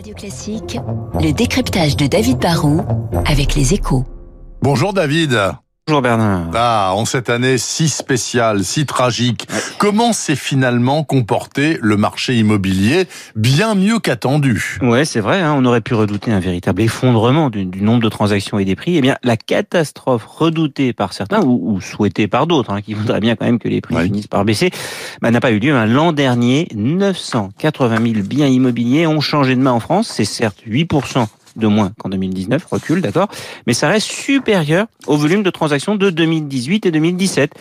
Radio Classique, le décryptage de David Barrault avec les échos. Bonjour David. Bonjour Bernard. Ah, en cette année si spéciale, si tragique, comment s'est finalement comporté le marché immobilier Bien mieux qu'attendu? Ouais, c'est vrai, hein, on aurait pu redouter un véritable effondrement du, du, nombre de transactions et des prix. Eh bien, la catastrophe redoutée par certains, ou, ou souhaitée par d'autres, hein, qui voudraient bien quand même que les prix Ouais. finissent par baisser, bah, n'a pas eu lieu. hein. L'an dernier, 980 000 biens immobiliers ont changé de main en France. C'est certes 8% de moins qu'en 2019, recul, d'accord, mais ça reste supérieur au volume de transactions de 2018 et 2017.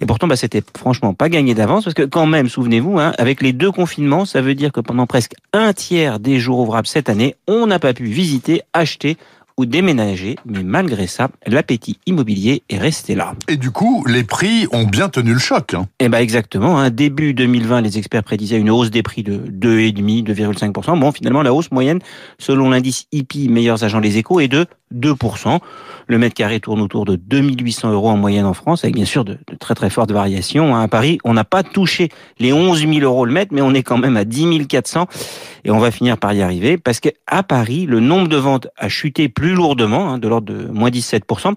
Et pourtant, bah, c'était franchement pas gagné d'avance parce que quand même, souvenez-vous, hein, avec les deux confinements, ça veut dire que pendant presque un tiers des jours ouvrables cette année, on n'a pas pu visiter, acheter ou déménager. Mais malgré ça, l'appétit immobilier est resté là. Et du coup, les prix ont bien tenu le choc. hein. Eh ben exactement. Hein. Début 2020, les experts prédisaient une hausse des prix de 2,5, 2,5%. Bon, finalement, la hausse moyenne, selon l'indice IPI Meilleurs Agents Les Échos, est de 2%. Le mètre carré tourne autour de 2800 euros en moyenne en France, avec bien sûr de, très très fortes variations. hein. À Paris, on n'a pas touché les 11 000 euros le mètre, mais on est quand même à 10 400. Et on va finir par y arriver, parce qu'à Paris, le nombre de ventes a chuté plus lourdement, hein, de l'ordre de moins 17%.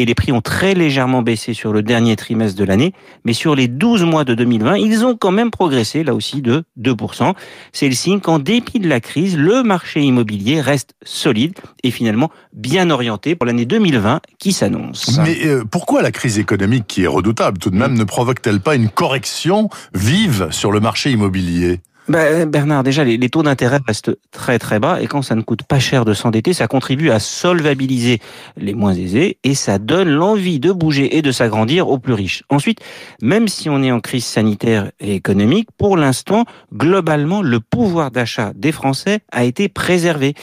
Et les prix ont très légèrement baissé sur le dernier trimestre de l'année, mais sur les 12 mois de 2020, ils ont quand même progressé, là aussi, de 2%. C'est le signe qu'en dépit de la crise, le marché immobilier reste solide et finalement bien orienté pour l'année 2020 qui s'annonce. Mais euh, pourquoi la crise économique, qui est redoutable tout de même, ne provoque-t-elle pas une correction vive sur le marché immobilier? Ben, Bernard, déjà, les, les taux d'intérêt restent très très bas et quand ça ne coûte pas cher de s'endetter, ça contribue à solvabiliser les moins aisés et ça donne l'envie de bouger et de s'agrandir aux plus riches. Ensuite, même si on est en crise sanitaire et économique, pour l'instant, globalement, le pouvoir d'achat des Français a été préservé.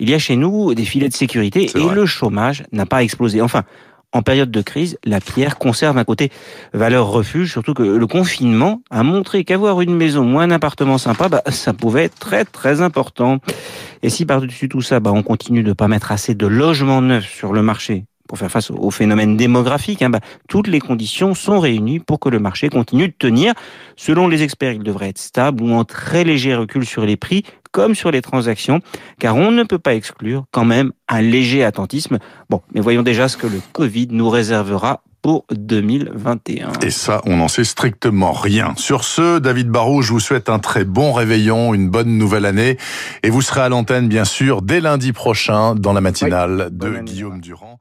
Il y a chez nous des filets de sécurité et vrai. le chômage n'a pas explosé. Enfin, en période de crise, la pierre conserve un côté valeur refuge, surtout que le confinement a montré qu'avoir une maison ou un appartement sympa, bah, ça pouvait être très très important. Et si par-dessus tout ça, bah, on continue de pas mettre assez de logements neufs sur le marché pour faire face au phénomène démographique, hein, bah, toutes les conditions sont réunies pour que le marché continue de tenir. Selon les experts, il devrait être stable ou en très léger recul sur les prix, comme sur les transactions, car on ne peut pas exclure quand même un léger attentisme. Bon, mais voyons déjà ce que le Covid nous réservera pour 2021. Et ça, on n'en sait strictement rien. Sur ce, David Barrault, je vous souhaite un très bon réveillon, une bonne nouvelle année. Et vous serez à l'antenne, bien sûr, dès lundi prochain, dans la matinale de. Guillaume Durand.